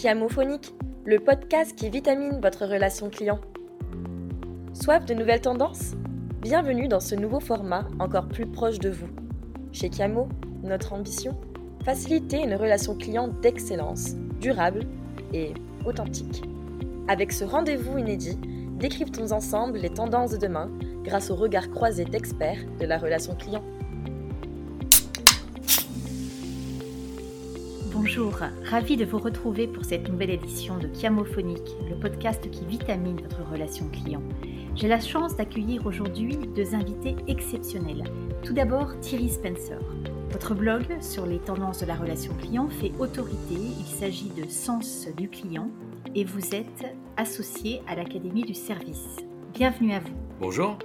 Chiamophonique, le podcast qui vitamine votre relation client. Soif de nouvelles tendances? Bienvenue dans ce nouveau format encore plus proche de vous. Chez Chiamo, notre ambition Faciliter une relation client d'excellence, durable et authentique. Avec ce rendez-vous inédit, décryptons ensemble les tendances de demain grâce au regard croisé d'experts de la relation client. Bonjour, ravi de vous retrouver pour cette nouvelle édition de Chiamophonique, le podcast qui vitamine votre relation client. J'ai la chance d'accueillir aujourd'hui deux invités exceptionnels. Tout d'abord, Thierry Spencer. Votre blog sur les tendances de la relation client fait autorité, il s'agit de Sens du client et vous êtes associé à l'Académie du service. Bienvenue à vous. Bonjour.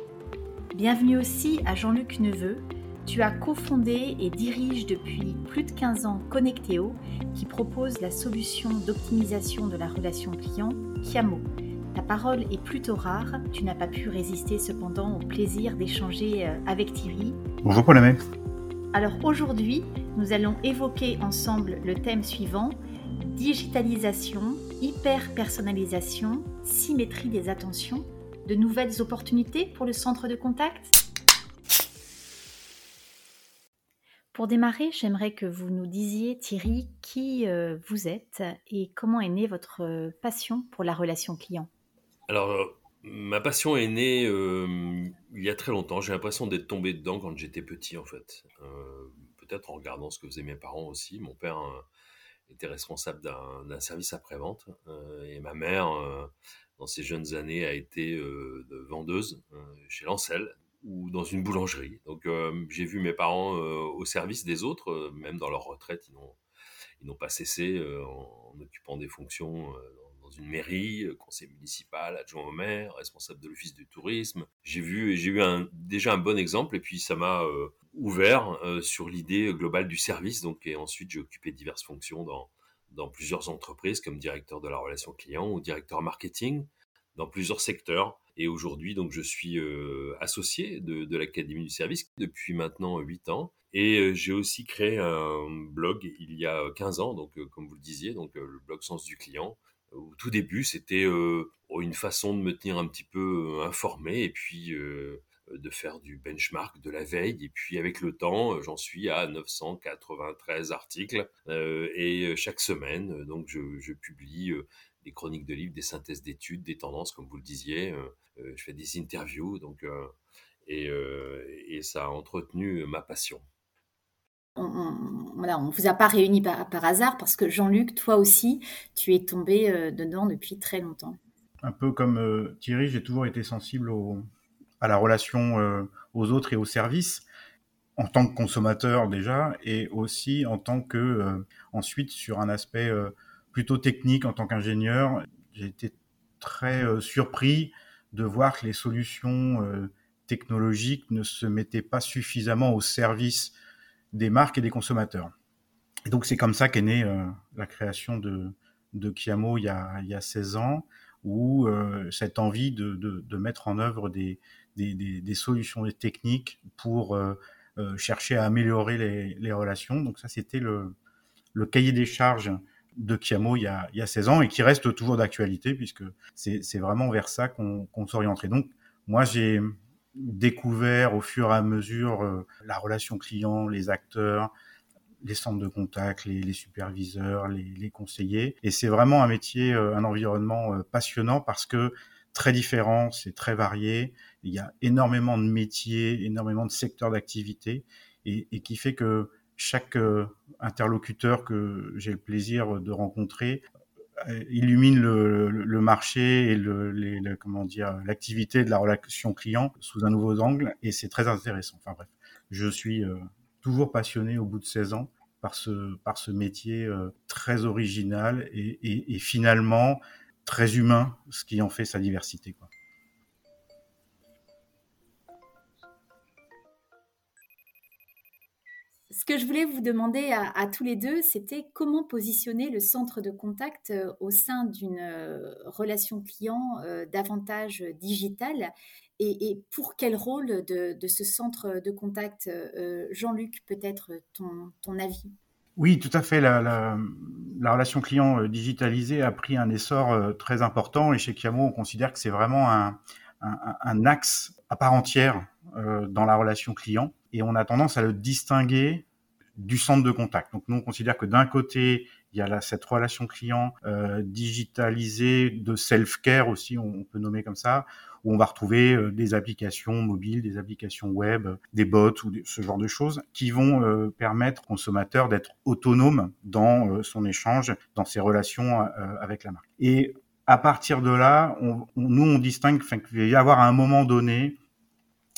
Bienvenue aussi à Jean-Luc Neveu, tu as cofondé et diriges depuis plus de 15 ans Connecteo, qui propose la solution d'optimisation de la relation client Chiamo. Ta parole est plutôt rare, tu n'as pas pu résister cependant au plaisir d'échanger euh, avec Thierry. Bonjour Paul Alors aujourd'hui, nous allons évoquer ensemble le thème suivant digitalisation, hyper-personnalisation, symétrie des attentions, de nouvelles opportunités pour le centre de contact Pour démarrer, j'aimerais que vous nous disiez, Thierry, qui euh, vous êtes et comment est née votre euh, passion pour la relation client? Alors, euh, ma passion est née il y a très longtemps. J'ai l'impression d'être tombé dedans quand j'étais petit, en fait. Peut-être en regardant ce que faisaient mes parents aussi. Mon père était responsable d'un service après-vente et ma mère, dans ses jeunes années, a été vendeuse chez Lancel ou dans une boulangerie. Donc euh, j'ai vu mes parents euh, au service des autres, euh, même dans leur retraite, ils n'ont pas cessé en, occupant des fonctions dans une mairie, conseil municipal, adjoint au maire, responsable de l'office du tourisme. J'ai vu j'ai eu déjà un bon exemple et puis ça m'a ouvert sur l'idée globale du service. Donc et ensuite j'ai occupé diverses fonctions dans plusieurs entreprises comme directeur de la relation client ou directeur marketing dans plusieurs secteurs. Et aujourd'hui, donc, je suis euh, associé de, l'Académie du service depuis maintenant 8 ans. Et euh, j'ai aussi créé un blog il y a 15 ans, donc, euh, comme vous le disiez, donc, le blog Sens du client. Au tout début, c'était une façon de me tenir un petit peu informé et puis de faire du benchmark de la veille. Et puis avec le temps, j'en suis à 993 articles. et chaque semaine, donc je, publie des chroniques de livres, des synthèses d'études, des tendances, comme vous le disiez. Je fais des interviews, donc euh, et, et, ça a entretenu ma passion. On, on, voilà, on vous a pas réunis par, par hasard parce que Jean-Luc, toi aussi, tu es tombé dedans depuis très longtemps. Un peu comme Thierry, j'ai toujours été sensible au, à la relation aux autres et aux services en tant que consommateur déjà et aussi en tant que ensuite sur un aspect plutôt technique en tant qu'ingénieur. J'ai été très euh, surpris de voir que les solutions euh, technologiques ne se mettaient pas suffisamment au service des marques et des consommateurs. Donc c'est comme ça qu'est née euh, la création de, de Kiamo il y, a, il y a 16 ans, où cette envie de, mettre en œuvre des, solutions techniques pour chercher à améliorer les, relations. Donc ça c'était le cahier des charges de Chiamo il y, a, il y a 16 ans et qui reste toujours d'actualité puisque c'est vraiment vers ça qu'on qu s'orienterait. Donc moi j'ai découvert au fur et à mesure euh, la relation client, les acteurs, les centres de contact, les, les superviseurs, les, les, conseillers. Et c'est vraiment un métier, euh, un environnement euh, passionnant parce que très différent, c'est très varié. Il y a énormément de métiers, énormément de secteurs d'activité et, et, qui fait que chaque euh, interlocuteur que j'ai le plaisir de rencontrer euh, illumine le, marché et dire l'activité de la relation client sous un nouveau angle et c'est très intéressant. Enfin bref, je suis euh, toujours passionné au bout de 16 ans par ce métier très original et, finalement très humain, ce qui en fait sa diversité. Ce que je voulais vous demander à, tous les deux, c'était comment positionner le centre de contact euh, au sein d'une euh, relation client euh, davantage digitale et, pour quel rôle de, ce centre de contact Jean-Luc, peut-être ton, avis? Oui, tout à fait. La, la, relation client digitalisée a pris un essor très important et chez Kiamo, on considère que c'est vraiment un, axe à part entière dans la relation client et on a tendance à le distinguer du centre de contact. Donc nous, on considère que d'un côté, il y a cette relation client euh, digitalisée de self-care aussi, on, peut nommer comme ça, où on va retrouver euh, des applications mobiles, des applications web, des bots ou ce genre de choses qui vont euh, permettre au consommateur d'être autonome dans son échange, dans ses relations avec la marque. Et à partir de là, nous, on distingue qu'il va y avoir à un moment donné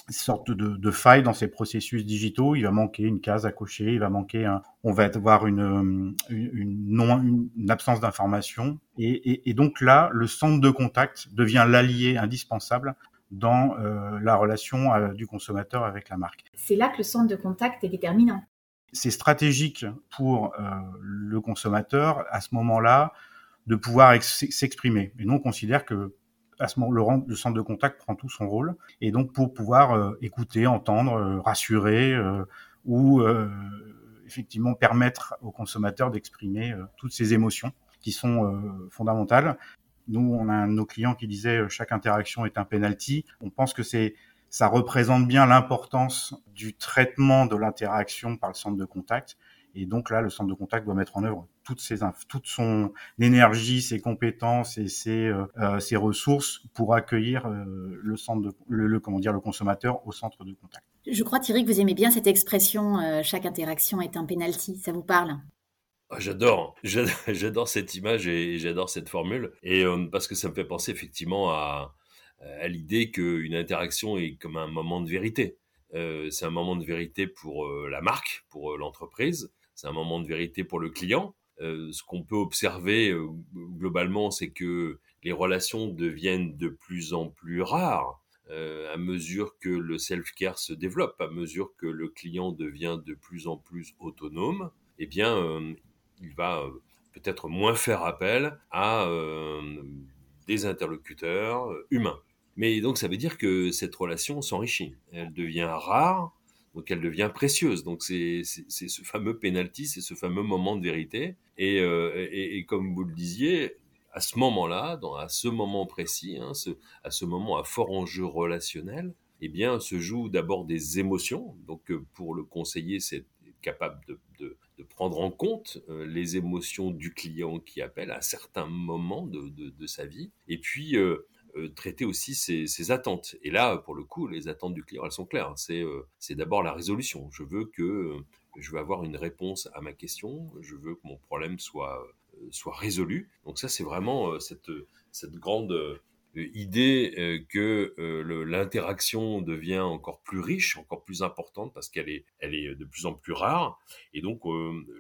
sorte de, de, faille dans ces processus digitaux. Il va manquer une case à cocher, il va manquer un, on va avoir une, une, non, une absence d'information. Et, et, donc là, le centre de contact devient l'allié indispensable dans euh, la relation euh, du consommateur avec la marque. C'est là que le centre de contact est déterminant. C'est stratégique pour euh, le consommateur à ce moment-là de pouvoir s'exprimer. Et nous, on considère que à ce moment, le, centre de contact prend tout son rôle. Et donc, pour pouvoir euh, écouter, entendre, euh, rassurer euh, ou effectivement permettre aux consommateurs d'exprimer toutes ces émotions qui sont fondamentales. Nous, on a un de nos clients qui disait chaque interaction est un penalty. On pense que c'est ça représente bien l'importance du traitement de l'interaction par le centre de contact et donc là, le centre de contact doit mettre en œuvre toutes ses, toute son énergie, ses compétences et ses, euh, euh, ses ressources pour accueillir euh, le centre de, le, comment dire, le consommateur au centre de contact. Je crois Thierry que vous aimez bien cette expression chaque interaction est un penalty. Ça vous parle? Ah, J'adore, j'adore cette image et j'adore cette formule et parce que ça me fait penser effectivement à, à l'idée qu'une interaction est comme un moment de vérité. c'est un moment de vérité pour la marque, pour l'entreprise, c'est un moment de vérité pour le client. Euh, ce qu'on peut observer euh, globalement, c'est que les relations deviennent de plus en plus rares euh, à mesure que le self-care se développe, à mesure que le client devient de plus en plus autonome. Eh bien, il va peut-être moins faire appel à des interlocuteurs humains. Mais donc ça veut dire que cette relation s'enrichit, elle devient rare donc elle devient précieuse. Donc c'est ce fameux penalty, c'est ce fameux moment de vérité. Euh, et, et, comme vous le disiez, à ce moment-là, à ce moment précis, hein, à ce moment à fort enjeu relationnel, eh bien, se jouent d'abord des émotions. Donc euh, pour le conseiller, c'est capable de, de, prendre en compte euh, les émotions du client qui appelle à certains moments de, de sa vie. Et puis traiter aussi ses, attentes. Et là, pour le coup, les attentes du client, elles sont claires. C'est euh, c'est d'abord la résolution. Je veux que euh, je veux avoir une réponse à ma question. Je veux que mon problème soit soit résolu. Donc ça, c'est vraiment cette cette grande idée que l'interaction devient encore plus riche, encore plus importante parce qu'elle est, elle est de plus en plus rare. Et donc,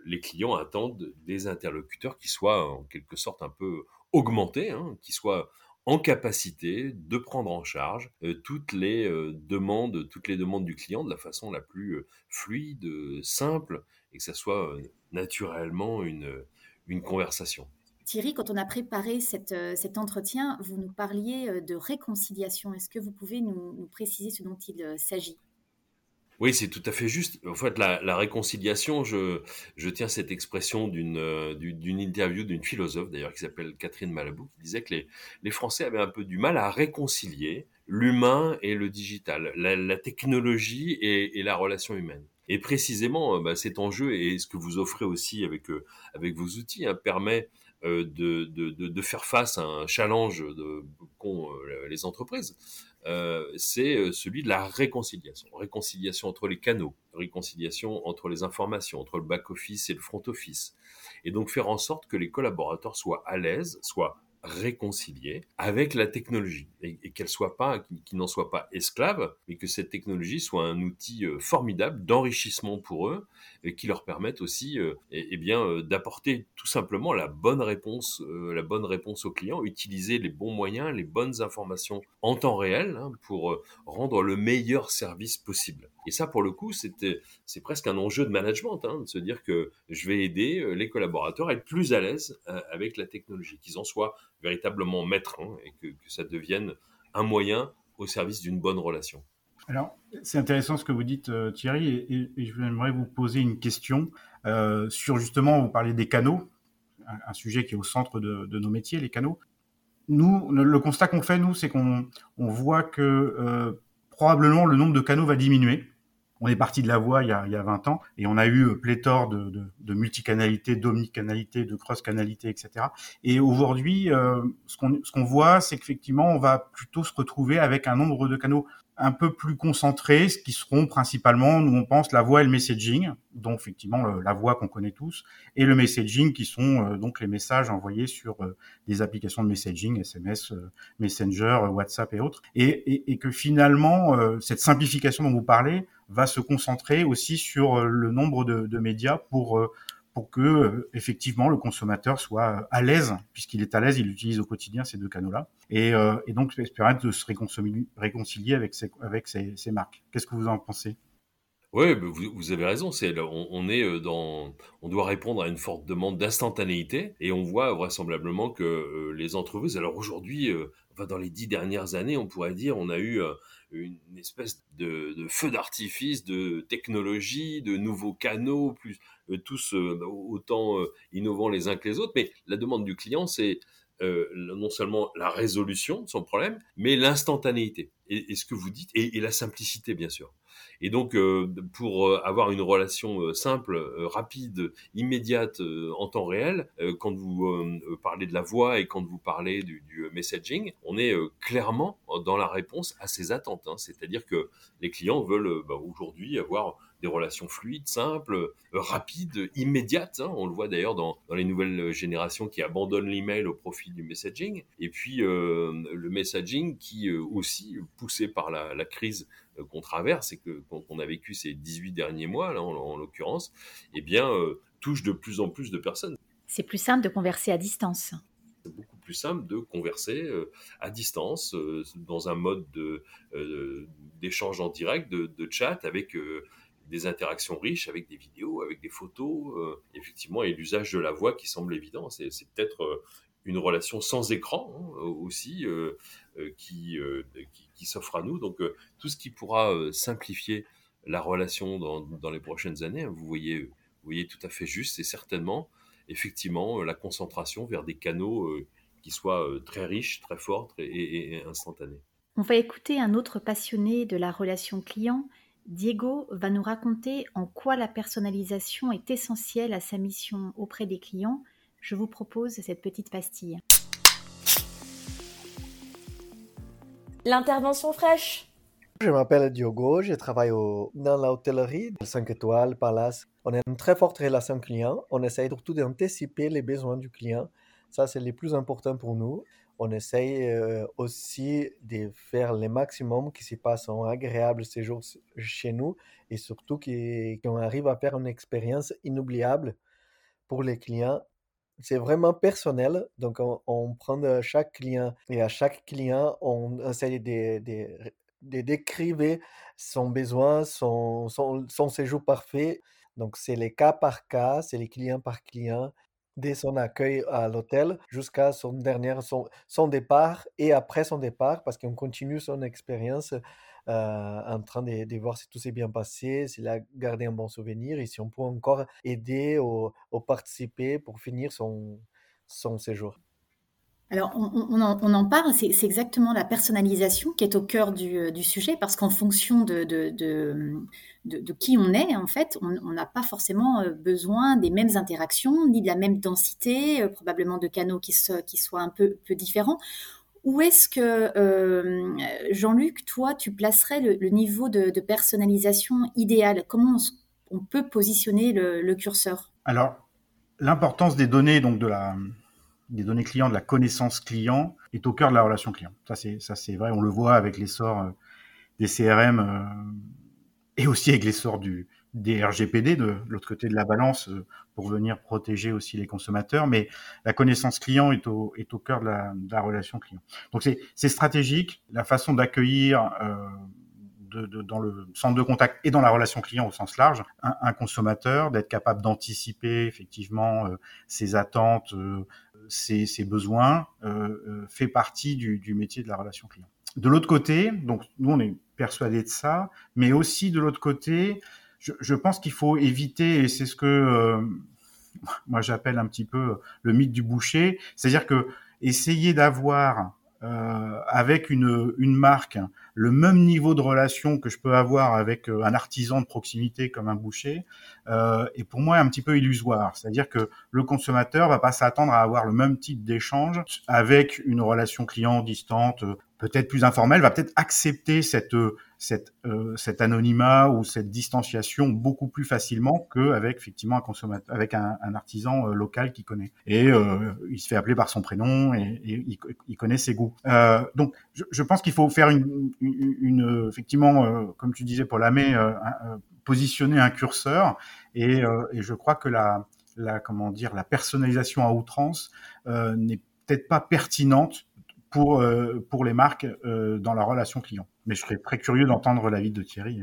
les clients attendent des interlocuteurs qui soient en quelque sorte un peu augmentés, hein, qui soient en capacité de prendre en charge euh, toutes les euh, demandes, toutes les demandes du client de la façon la plus euh, fluide, simple, et que ça soit naturellement une, une conversation. Thierry, quand on a préparé cet entretien, vous nous parliez de réconciliation. Est-ce que vous pouvez nous préciser ce dont il s'agit? Oui, c'est tout à fait juste. En fait, la, réconciliation, je, je, tiens cette expression d'une euh, d'une interview d'une philosophe, d'ailleurs, qui s'appelle Catherine Malabou, qui disait que les, les Français avaient un peu du mal à réconcilier l'humain et le digital, la, technologie et, et, la relation humaine. Et précisément, euh, bah, cet enjeu et ce que vous offrez aussi avec, euh, avec vos outils hein, permet de, de, de, faire face à un challenge qu'ont les entreprises euh, c'est euh, celui de la réconciliation. Réconciliation entre les canaux, réconciliation entre les informations, entre le back-office et le front-office. Et donc faire en sorte que les collaborateurs soient à l'aise, soient réconcilier avec la technologie et, qu'elle soit pas, qu'ils n'en soient pas esclaves, mais que cette technologie soit un outil euh, formidable d'enrichissement pour eux et qui leur permette aussi, euh, eh, bien, euh, d'apporter tout simplement la bonne réponse, la bonne réponse aux clients, utiliser les bons moyens, les bonnes informations en temps réel hein, pour rendre le meilleur service possible. Et ça, pour le coup, c'est presque un enjeu de management, hein, de se dire que je vais aider les collaborateurs à être plus à l'aise avec la technologie, qu'ils en soient véritablement maître hein, et que, ça devienne un moyen au service d'une bonne relation. Alors, c'est intéressant ce que vous dites, Thierry, et, et, j'aimerais vous poser une question sur justement, vous parlez des canaux, un, sujet qui est au centre de, de, nos métiers, les canaux. Nous, le constat qu'on fait, nous, c'est qu'on on voit que probablement le nombre de canaux va diminuer on est parti de la voix il y a, il y a 20 ans et on a eu euh, pléthore de, de, de multicanalité, d'omnicanalité, de cross-canalité, etc. Et aujourd'hui, euh, ce qu'on ce voit, c'est qu'effectivement, on va plutôt se retrouver avec un nombre de canaux un peu plus concentrés, ce qui seront principalement, nous on pense, la voix et le messaging, donc effectivement la voix qu'on connaît tous, et le messaging qui sont euh, donc les messages envoyés sur euh, des applications de messaging, SMS, euh, Messenger, WhatsApp et autres, et, et, et que finalement cette simplification dont vous parlez va se concentrer aussi sur le nombre de, de médias pour pour que euh, effectivement le consommateur soit euh, à l'aise, puisqu'il est à l'aise, il utilise au quotidien ces deux canaux-là, et, euh, et donc permettre de se réconcilier, avec ces, avec ces marques. Qu'est-ce que vous en pensez? Oui, vous, avez raison. On, est euh, dans, on doit répondre à une forte demande d'instantanéité, et on voit vraisemblablement que les entreprises. Alors aujourd'hui, enfin dans les dix dernières années, on pourrait dire, on a eu une espèce de, feu d'artifice de technologie, de nouveaux canaux, euh, tous euh, autant euh, innovants les uns que les autres, mais la demande du client, c'est non seulement la résolution de son problème, mais l'instantanéité. Et, ce que vous dites, et la simplicité, bien sûr. Et donc, euh, pour euh, avoir une relation euh, simple, rapide, immédiate, en temps réel, quand vous parlez de la voix et quand vous parlez du, du messaging, on est clairement dans la réponse à ces attentes. Hein. C'est-à-dire que les clients veulent bah, aujourd'hui avoir des relations fluides, simples, rapides, immédiates. Hein. On le voit d'ailleurs dans, dans, les nouvelles générations qui abandonnent l'email au profit du messaging. Et puis le messaging qui aussi, poussé par la, la crise euh, qu'on traverse et que qu'on a vécu ces 18 derniers mois, là, en, l'occurrence, eh bien, euh, touche de plus en plus de personnes. C'est plus simple de converser à distance. C'est beaucoup plus simple de converser euh, à distance, dans un mode d'échange en direct, de, de chat, avec des interactions riches, avec des vidéos, avec des photos, effectivement, et l'usage de la voix qui semble évident. C'est peut-être une relation sans écran hein, aussi euh, euh, qui, euh, qui, qui s'offre à nous. Donc tout ce qui pourra simplifier la relation dans, dans, les prochaines années, hein, vous voyez, vous voyez tout à fait juste, c'est certainement effectivement la concentration vers des canaux qui soient très riches, très forts et, et instantanés. On va écouter un autre passionné de la relation client. Diego va nous raconter en quoi la personnalisation est essentielle à sa mission auprès des clients je vous propose cette petite pastille. L'intervention fraîche. Je m'appelle Diogo, je travaille dans l'hôtellerie 5 étoiles, Palace. On a une très forte relation client. On essaye surtout d'anticiper les besoins du client. Ça, c'est le plus important pour nous. On essaye euh, aussi de faire le maximum qui se passe un agréable séjour chez nous et surtout qu'on arrive à faire une expérience inoubliable pour les clients c'est vraiment personnel. Donc, on, prend de chaque client et à chaque client, on essaie de, de, décrire son besoin, son, son, séjour parfait. Donc, c'est les cas par cas, c'est les clients par client, dès son accueil à l'hôtel jusqu'à son son, son départ et après son départ, parce qu'on continue son expérience euh, en train de, voir si tout s'est bien passé, s'il a gardé un bon souvenir et si on peut encore aider ou, participer pour finir son, séjour. Alors, on, en, parle, c'est exactement la personnalisation qui est au cœur du, euh, sujet, parce qu'en fonction de de, de, qui on est, en fait, on n'a pas forcément euh, besoin des mêmes interactions, ni de la même densité, probablement de canaux qui, soient un peu différents. Où est-ce que, euh, Jean-Luc, toi, tu placerais le, niveau de, personnalisation idéal? Comment on, peut positionner le, curseur? Alors, l'importance des données, donc des données clients, de la connaissance client, est au cœur de la relation client. Ça, c'est, ça, c'est vrai. On le voit avec l'essor euh, des CRM euh, et aussi avec l'essor du, des RGPD de l'autre côté de la balance euh, pour venir protéger aussi les consommateurs, mais la connaissance client est au, est au cœur de la, de la relation client. Donc c'est stratégique, la façon d'accueillir euh, de, de, dans le centre de contact et dans la relation client au sens large, un, un consommateur, d'être capable d'anticiper effectivement euh, ses attentes, euh, ses, ses, besoins, euh, fait partie du, du métier de la relation client. de l'autre côté, donc nous on est persuadé de ça, mais aussi de l'autre côté, je, je pense qu'il faut éviter, et c'est ce que euh, moi j'appelle un petit peu le mythe du boucher, c'est-à-dire que essayer d'avoir euh, avec une, une marque le même niveau de relation que je peux avoir avec euh, un artisan de proximité comme un boucher euh, est pour moi un petit peu illusoire. C'est-à-dire que le consommateur va pas s'attendre à avoir le même type d'échange avec une relation client distante, peut-être plus informelle, va peut-être accepter cette euh, cet anonymat ou cette distanciation beaucoup plus facilement qu'avec effectivement un consommateur, avec un, un artisan euh, local qui connaît. Et euh, il se fait appeler par son prénom et, et il, connaît ses goûts. Euh, donc, je, je pense qu'il faut faire une, une, une effectivement, euh, comme tu disais Paul Amé, positionner un curseur. Et, et, je crois que la, la comment dire, la personnalisation à outrance n'est peut-être pas pertinente pour, euh, pour les marques euh, dans la relation client. Mais je serais très curieux d'entendre l'avis de Thierry.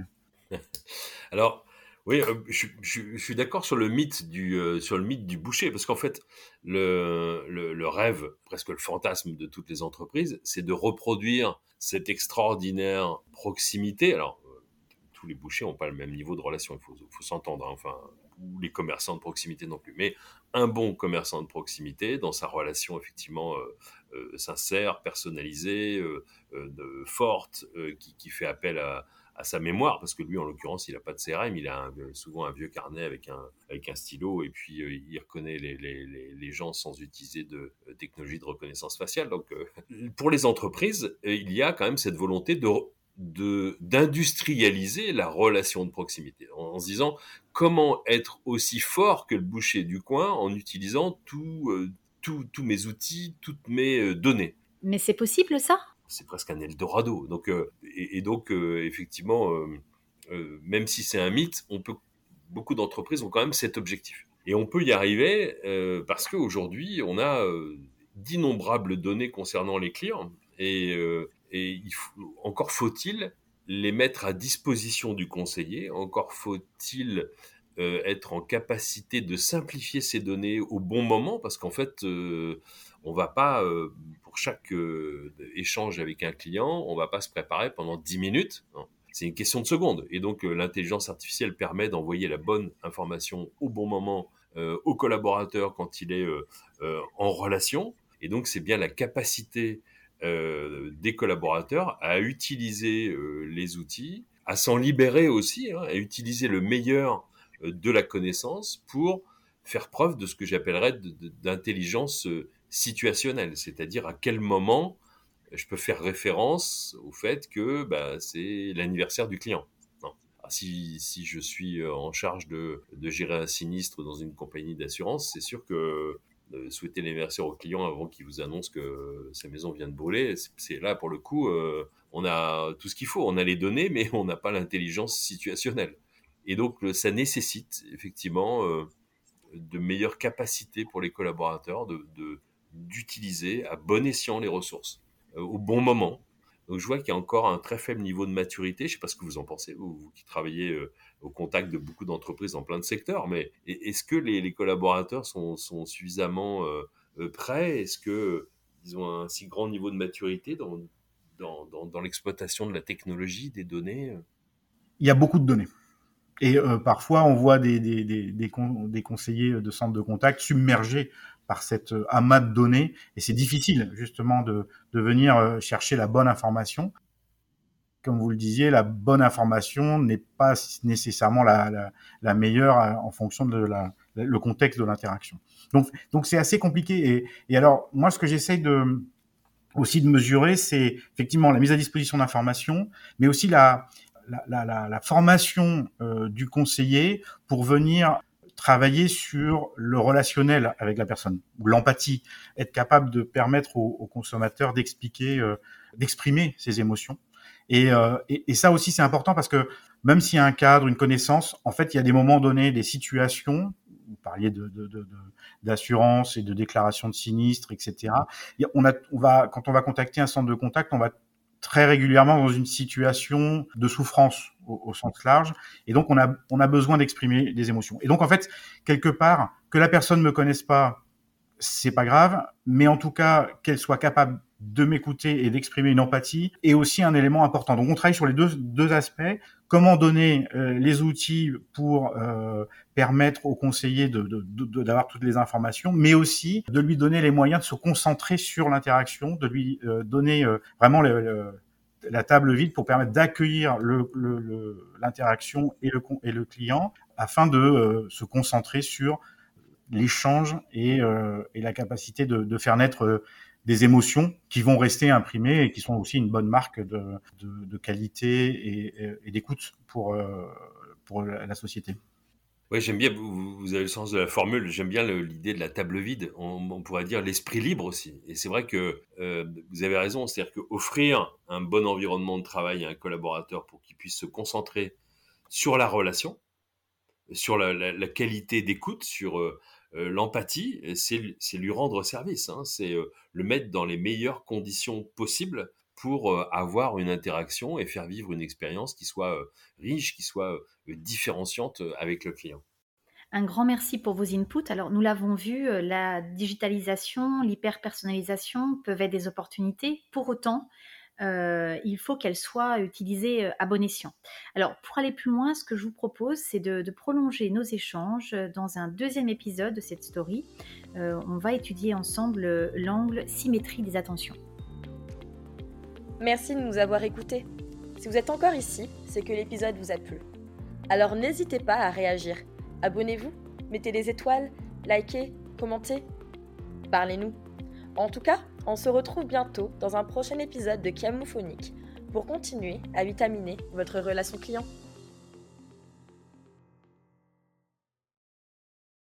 Alors, oui, euh, je, suis d'accord sur le mythe du sur le mythe du boucher parce qu'en fait le, le, rêve, presque le fantasme de toutes les entreprises, c'est de reproduire cette extraordinaire proximité. Alors tous les bouchers n'ont pas le même niveau de relation, il faut, faut s'entendre. Hein, enfin, les commerçants de proximité non plus. Mais un bon commerçant de proximité, dans sa relation effectivement euh, euh, sincère, personnalisée, euh, forte, qui, fait appel à, sa mémoire, parce que lui, en l'occurrence, il n'a pas de CRM, il a souvent un vieux carnet avec un, stylo, et puis il reconnaît les, gens sans utiliser de technologie de reconnaissance faciale. Donc, pour les entreprises, il y a quand même cette volonté de de d'industrialiser la relation de proximité en, en, se disant comment être aussi fort que le boucher du coin en utilisant tout, euh, tous mes outils, toutes mes euh, données. Mais c'est possible ça? C'est presque un Eldorado. Donc, euh, et, et, donc effectivement, même si c'est un mythe, on peut beaucoup d'entreprises ont quand même cet objectif. Et on peut y arriver parce qu'aujourd'hui, on a d'innombrables données concernant les clients et et encore faut-il les mettre à disposition du conseiller, encore faut-il euh, être en capacité de simplifier ces données au bon moment, parce qu'en fait, euh, on va pas, euh, pour chaque euh, échange avec un client, on va pas se préparer pendant 10 minutes. C'est une question de secondes. Et donc, l'intelligence artificielle permet d'envoyer la bonne information au bon moment au collaborateur quand il est en relation. Et donc, c'est bien la capacité des collaborateurs à utiliser euh, les outils, à s'en libérer aussi, hein, à utiliser le meilleur euh, de la connaissance pour faire preuve de ce que j'appellerais d'intelligence situationnelle, c'est-à-dire à quel moment je peux faire référence au fait que bah, c'est l'anniversaire du client. Ah, si, je suis en charge de, gérer un sinistre dans une compagnie d'assurance, c'est sûr que souhaiter l'anniversaire au client avant qu'il vous annonce que sa maison vient de brûler. C'est là, pour le coup, euh, on a tout ce qu'il faut. On a les données, mais on n'a pas l'intelligence situationnelle. Et donc, ça nécessite effectivement euh, de meilleures capacités pour les collaborateurs de d'utiliser à bon escient les ressources euh, au bon moment. Donc, je vois qu'il y a encore un très faible niveau de maturité. Je ne sais pas ce que vous en pensez, vous, vous qui travaillez euh, au contact de beaucoup d'entreprises dans plein de secteurs, mais est-ce que les, collaborateurs sont, suffisamment euh, euh prêts? Est-ce qu'ils ont un si grand niveau de maturité dans, l'exploitation de la technologie, des données Il y a beaucoup de données. Et parfois, on voit des, des conseillers de centres de contact submergés par cette euh, amas de données. Et c'est difficile, justement, de, de venir euh, chercher la bonne information comme vous le disiez, la bonne information n'est pas nécessairement la, la, la, meilleure euh, en fonction de la, le contexte de l'interaction. Donc, donc c'est assez compliqué. Et, et, alors, moi, ce que j'essaye de aussi de mesurer, c'est effectivement la mise à disposition d'informations, mais aussi la, la, la, la formation du conseiller pour venir travailler sur le relationnel avec la personne, l'empathie, être capable de permettre aux, aux consommateurs d'expliquer, euh, d'exprimer ses émotions et, euh, et, ça aussi, c'est important parce que même s'il y a un cadre, une connaissance, en fait, il y a des moments donnés, des situations. Vous parliez de, d'assurance et de déclaration de sinistre, etc. On, a, on va, quand on va contacter un centre de contact, on va très régulièrement dans une situation de souffrance au, sens large, et donc on a, on a besoin d'exprimer des émotions. Et donc en fait, quelque part, que la personne ne me connaisse pas, c'est pas grave, mais en tout cas qu'elle soit capable de m'écouter et d'exprimer une empathie est aussi un élément important. Donc on travaille sur les deux, deux aspects. Comment donner euh, les outils pour euh, permettre au conseiller d'avoir de, toutes les informations, mais aussi de lui donner les moyens de se concentrer sur l'interaction, de lui euh, donner vraiment la table vide pour permettre d'accueillir l'interaction et, le, et le client afin de se concentrer sur l'échange et, et, la capacité de faire naître des émotions qui vont rester imprimées et qui sont aussi une bonne marque de, de, qualité et, d'écoute pour, euh, pour la société. Oui, j'aime bien, vous, avez le sens de la formule, j'aime bien l'idée de la table vide, on, pourrait dire l'esprit libre aussi. Et c'est vrai que euh, vous avez raison, c'est-à-dire qu'offrir un bon environnement de travail à un collaborateur pour qu'il puisse se concentrer sur la relation, sur la, qualité d'écoute, sur euh, l'empathie, c'est lui rendre service, hein. c'est euh, le mettre dans les meilleures conditions possibles pour euh, avoir une interaction et faire vivre une expérience qui soit riche, qui soit différenciante avec le client. Un grand merci pour vos inputs. Alors, nous l'avons vu, la digitalisation, l'hyper-personnalisation peuvent être des opportunités. Pour autant, euh, il faut qu'elle soit utilisée euh, à bon escient. Alors, pour aller plus loin, ce que je vous propose, c'est de, prolonger nos échanges dans un deuxième épisode de cette story. Euh, on va étudier ensemble l'angle symétrie des attentions. Merci de nous avoir écoutés. Si vous êtes encore ici, c'est que l'épisode vous a plu. Alors n'hésitez pas à réagir. Abonnez-vous, mettez des étoiles, likez, commentez. Parlez-nous. En tout cas, on se retrouve bientôt dans un prochain épisode de Camophonique pour continuer à vitaminer votre relation client.